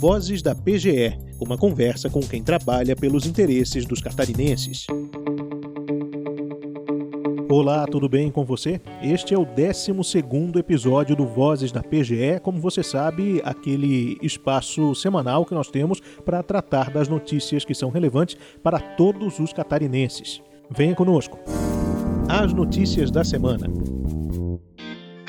Vozes da PGE, uma conversa com quem trabalha pelos interesses dos catarinenses. Olá, tudo bem com você? Este é o 12 episódio do Vozes da PGE, como você sabe, aquele espaço semanal que nós temos para tratar das notícias que são relevantes para todos os catarinenses. Venha conosco. As notícias da semana.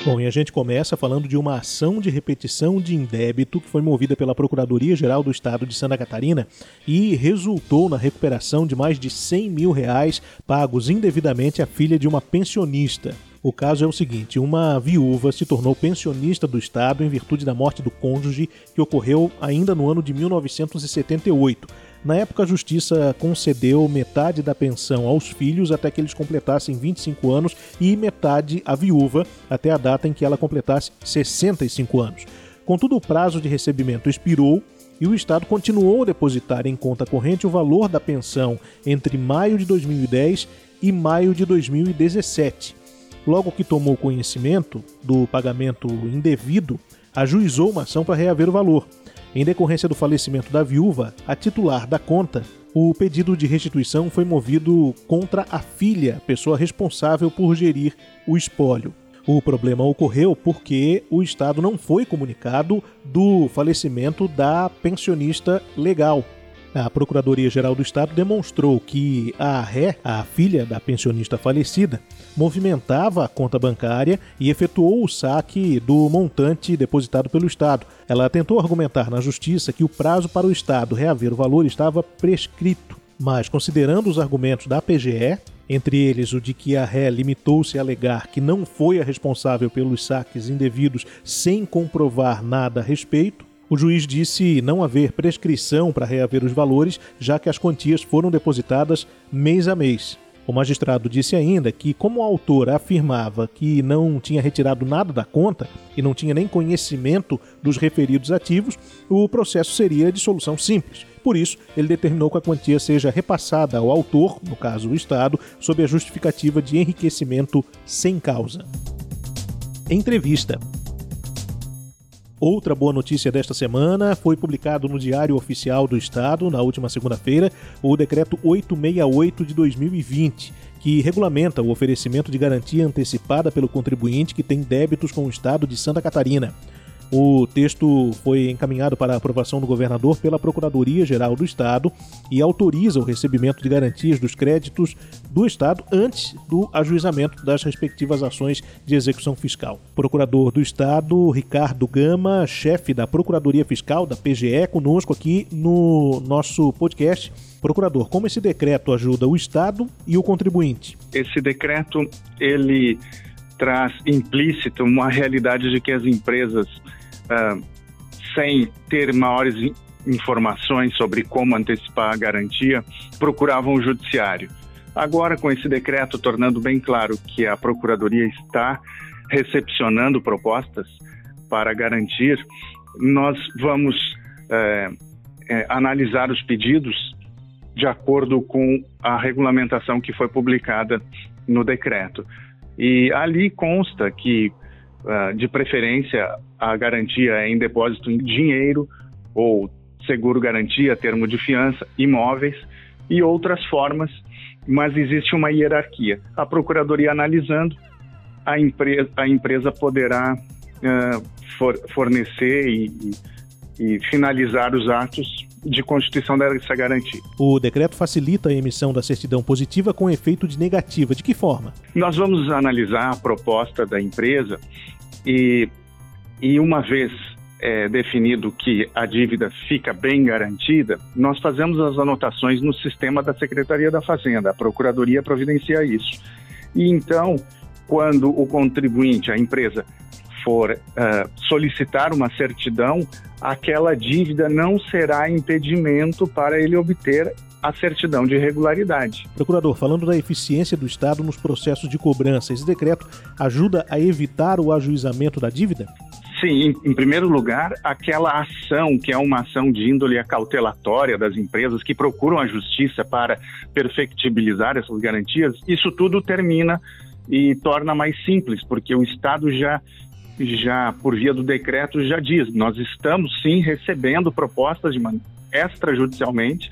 Bom, e a gente começa falando de uma ação de repetição de indébito que foi movida pela Procuradoria-Geral do Estado de Santa Catarina e resultou na recuperação de mais de 100 mil reais pagos indevidamente à filha de uma pensionista. O caso é o seguinte: uma viúva se tornou pensionista do Estado em virtude da morte do cônjuge que ocorreu ainda no ano de 1978. Na época, a Justiça concedeu metade da pensão aos filhos até que eles completassem 25 anos e metade à viúva até a data em que ela completasse 65 anos. Contudo, o prazo de recebimento expirou e o Estado continuou a depositar em conta corrente o valor da pensão entre maio de 2010 e maio de 2017. Logo que tomou conhecimento do pagamento indevido, ajuizou uma ação para reaver o valor. Em decorrência do falecimento da viúva, a titular da conta, o pedido de restituição foi movido contra a filha, pessoa responsável por gerir o espólio. O problema ocorreu porque o Estado não foi comunicado do falecimento da pensionista legal, a Procuradoria-Geral do Estado demonstrou que a ré, a filha da pensionista falecida, movimentava a conta bancária e efetuou o saque do montante depositado pelo Estado. Ela tentou argumentar na Justiça que o prazo para o Estado reaver o valor estava prescrito, mas considerando os argumentos da PGE, entre eles o de que a ré limitou-se a alegar que não foi a responsável pelos saques indevidos sem comprovar nada a respeito, o juiz disse não haver prescrição para reaver os valores, já que as quantias foram depositadas mês a mês. O magistrado disse ainda que, como o autor afirmava que não tinha retirado nada da conta e não tinha nem conhecimento dos referidos ativos, o processo seria de solução simples. Por isso, ele determinou que a quantia seja repassada ao autor, no caso o Estado, sob a justificativa de enriquecimento sem causa. Entrevista. Outra boa notícia desta semana foi publicado no Diário Oficial do Estado, na última segunda-feira, o Decreto 868 de 2020, que regulamenta o oferecimento de garantia antecipada pelo contribuinte que tem débitos com o Estado de Santa Catarina. O texto foi encaminhado para aprovação do governador pela Procuradoria-Geral do Estado e autoriza o recebimento de garantias dos créditos do Estado antes do ajuizamento das respectivas ações de execução fiscal. Procurador do Estado, Ricardo Gama, chefe da Procuradoria Fiscal da PGE, conosco aqui no nosso podcast. Procurador, como esse decreto ajuda o Estado e o contribuinte? Esse decreto, ele traz implícito uma realidade de que as empresas uh, sem ter maiores informações sobre como antecipar a garantia, procuravam o judiciário. Agora, com esse decreto tornando bem claro que a Procuradoria está recepcionando propostas para garantir, nós vamos é, é, analisar os pedidos de acordo com a regulamentação que foi publicada no decreto. E ali consta que de preferência, a garantia é em depósito em dinheiro ou seguro garantia, termo de fiança, imóveis e outras formas, mas existe uma hierarquia. A procuradoria analisando, a empresa, a empresa poderá uh, for, fornecer e, e finalizar os atos de constituição dessa garantia. O decreto facilita a emissão da certidão positiva com efeito de negativa. De que forma? Nós vamos analisar a proposta da empresa e, e uma vez é, definido que a dívida fica bem garantida, nós fazemos as anotações no sistema da Secretaria da Fazenda. A Procuradoria providencia isso. E então, quando o contribuinte, a empresa, for uh, solicitar uma certidão, aquela dívida não será impedimento para ele obter a certidão de regularidade. Procurador, falando da eficiência do Estado nos processos de cobrança, esse decreto ajuda a evitar o ajuizamento da dívida? Sim, em primeiro lugar, aquela ação que é uma ação de índole cautelatória das empresas que procuram a justiça para perfectibilizar essas garantias, isso tudo termina e torna mais simples, porque o Estado já já por via do decreto já diz, nós estamos sim recebendo propostas de extrajudicialmente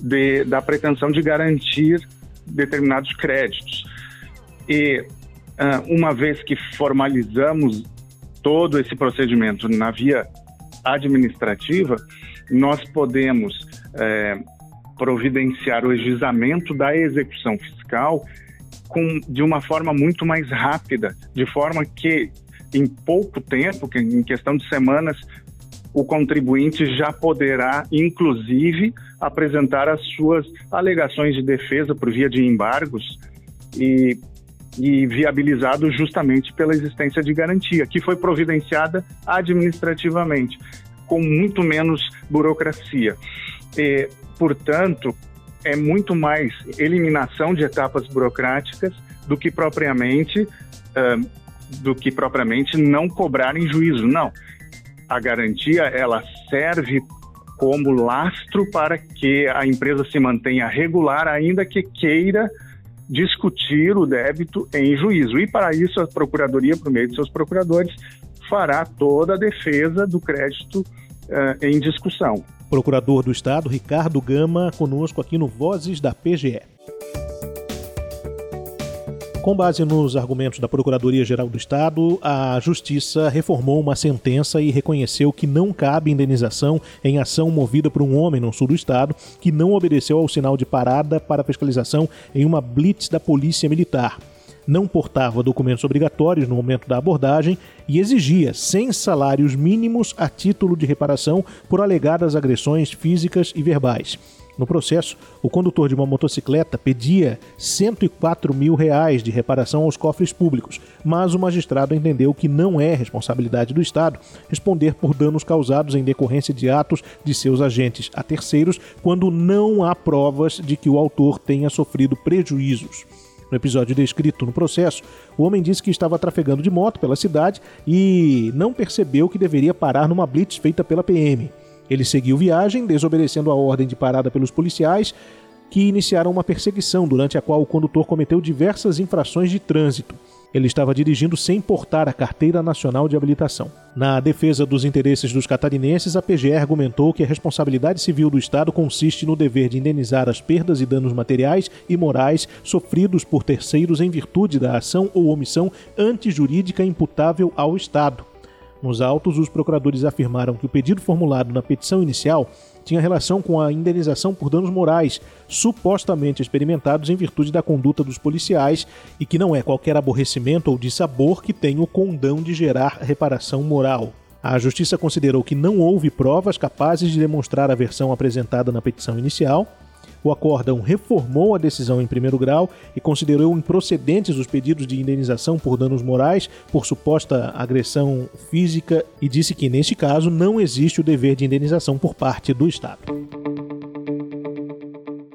de, da pretensão de garantir determinados créditos. E uh, uma vez que formalizamos todo esse procedimento na via administrativa, nós podemos é, providenciar o ajuizamento da execução fiscal com, de uma forma muito mais rápida, de forma que em pouco tempo, em questão de semanas, o contribuinte já poderá, inclusive, apresentar as suas alegações de defesa por via de embargos e, e viabilizado justamente pela existência de garantia, que foi providenciada administrativamente, com muito menos burocracia. E, portanto, é muito mais eliminação de etapas burocráticas do que propriamente uh, do que propriamente não cobrar em juízo. Não, a garantia ela serve como lastro para que a empresa se mantenha regular, ainda que queira discutir o débito em juízo. E para isso a procuradoria, por meio de seus procuradores, fará toda a defesa do crédito uh, em discussão. Procurador do Estado, Ricardo Gama, conosco aqui no Vozes da PGE. Com base nos argumentos da Procuradoria-Geral do Estado, a Justiça reformou uma sentença e reconheceu que não cabe indenização em ação movida por um homem no sul do estado que não obedeceu ao sinal de parada para fiscalização em uma blitz da Polícia Militar não portava documentos obrigatórios no momento da abordagem e exigia 100 salários mínimos a título de reparação por alegadas agressões físicas e verbais. No processo, o condutor de uma motocicleta pedia 104 mil reais de reparação aos cofres públicos, mas o magistrado entendeu que não é responsabilidade do Estado responder por danos causados em decorrência de atos de seus agentes a terceiros quando não há provas de que o autor tenha sofrido prejuízos. No episódio descrito no processo, o homem disse que estava trafegando de moto pela cidade e não percebeu que deveria parar numa blitz feita pela PM. Ele seguiu viagem, desobedecendo a ordem de parada pelos policiais, que iniciaram uma perseguição durante a qual o condutor cometeu diversas infrações de trânsito. Ele estava dirigindo sem portar a Carteira Nacional de Habilitação. Na defesa dos interesses dos catarinenses, a PGR argumentou que a responsabilidade civil do Estado consiste no dever de indenizar as perdas e danos materiais e morais sofridos por terceiros em virtude da ação ou omissão antijurídica imputável ao Estado. Nos autos, os procuradores afirmaram que o pedido formulado na petição inicial tinha relação com a indenização por danos morais supostamente experimentados em virtude da conduta dos policiais e que não é qualquer aborrecimento ou dissabor que tenha o condão de gerar reparação moral. A Justiça considerou que não houve provas capazes de demonstrar a versão apresentada na petição inicial o acórdão reformou a decisão em primeiro grau e considerou improcedentes os pedidos de indenização por danos morais por suposta agressão física e disse que, neste caso, não existe o dever de indenização por parte do Estado.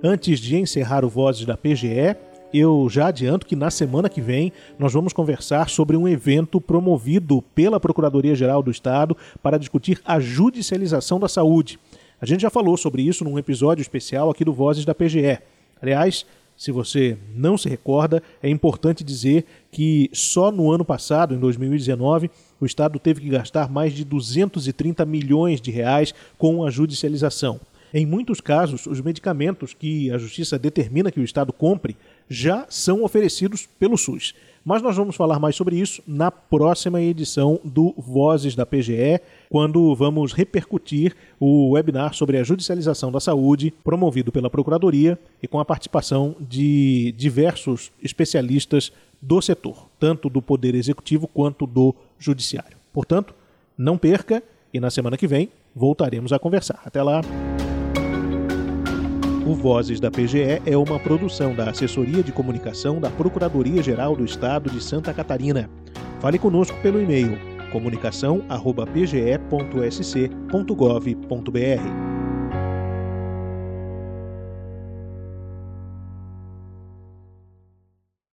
Antes de encerrar o Vozes da PGE, eu já adianto que na semana que vem nós vamos conversar sobre um evento promovido pela Procuradoria-Geral do Estado para discutir a judicialização da saúde. A gente já falou sobre isso num episódio especial aqui do Vozes da PGE. Aliás, se você não se recorda, é importante dizer que só no ano passado, em 2019, o Estado teve que gastar mais de 230 milhões de reais com a judicialização. Em muitos casos, os medicamentos que a Justiça determina que o Estado compre já são oferecidos pelo SUS. Mas nós vamos falar mais sobre isso na próxima edição do Vozes da PGE, quando vamos repercutir o webinar sobre a judicialização da saúde, promovido pela Procuradoria e com a participação de diversos especialistas do setor, tanto do Poder Executivo quanto do Judiciário. Portanto, não perca e na semana que vem voltaremos a conversar. Até lá! O Vozes da PGE é uma produção da Assessoria de Comunicação da Procuradoria-Geral do Estado de Santa Catarina. Fale conosco pelo e-mail comunicação@pge.sc.gov.br.